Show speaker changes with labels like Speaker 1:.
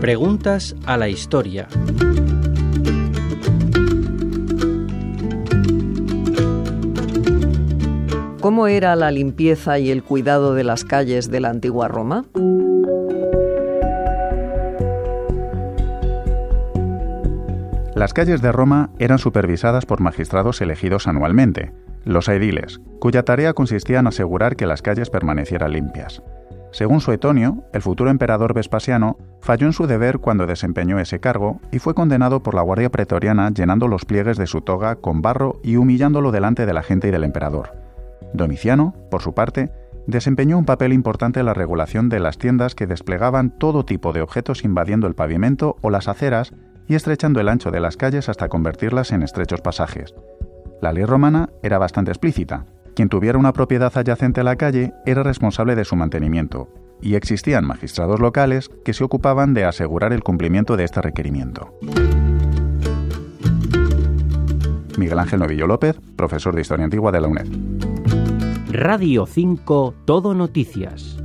Speaker 1: Preguntas a la historia.
Speaker 2: ¿Cómo era la limpieza y el cuidado de las calles de la antigua Roma?
Speaker 3: Las calles de Roma eran supervisadas por magistrados elegidos anualmente, los ediles, cuya tarea consistía en asegurar que las calles permanecieran limpias. Según Suetonio, el futuro emperador Vespasiano falló en su deber cuando desempeñó ese cargo y fue condenado por la Guardia Pretoriana llenando los pliegues de su toga con barro y humillándolo delante de la gente y del emperador. Domiciano, por su parte, desempeñó un papel importante en la regulación de las tiendas que desplegaban todo tipo de objetos invadiendo el pavimento o las aceras y estrechando el ancho de las calles hasta convertirlas en estrechos pasajes. La ley romana era bastante explícita, quien tuviera una propiedad adyacente a la calle era responsable de su mantenimiento, y existían magistrados locales que se ocupaban de asegurar el cumplimiento de este requerimiento. Miguel Ángel Novillo López, profesor de Historia Antigua de la UNED.
Speaker 1: Radio 5 Todo Noticias.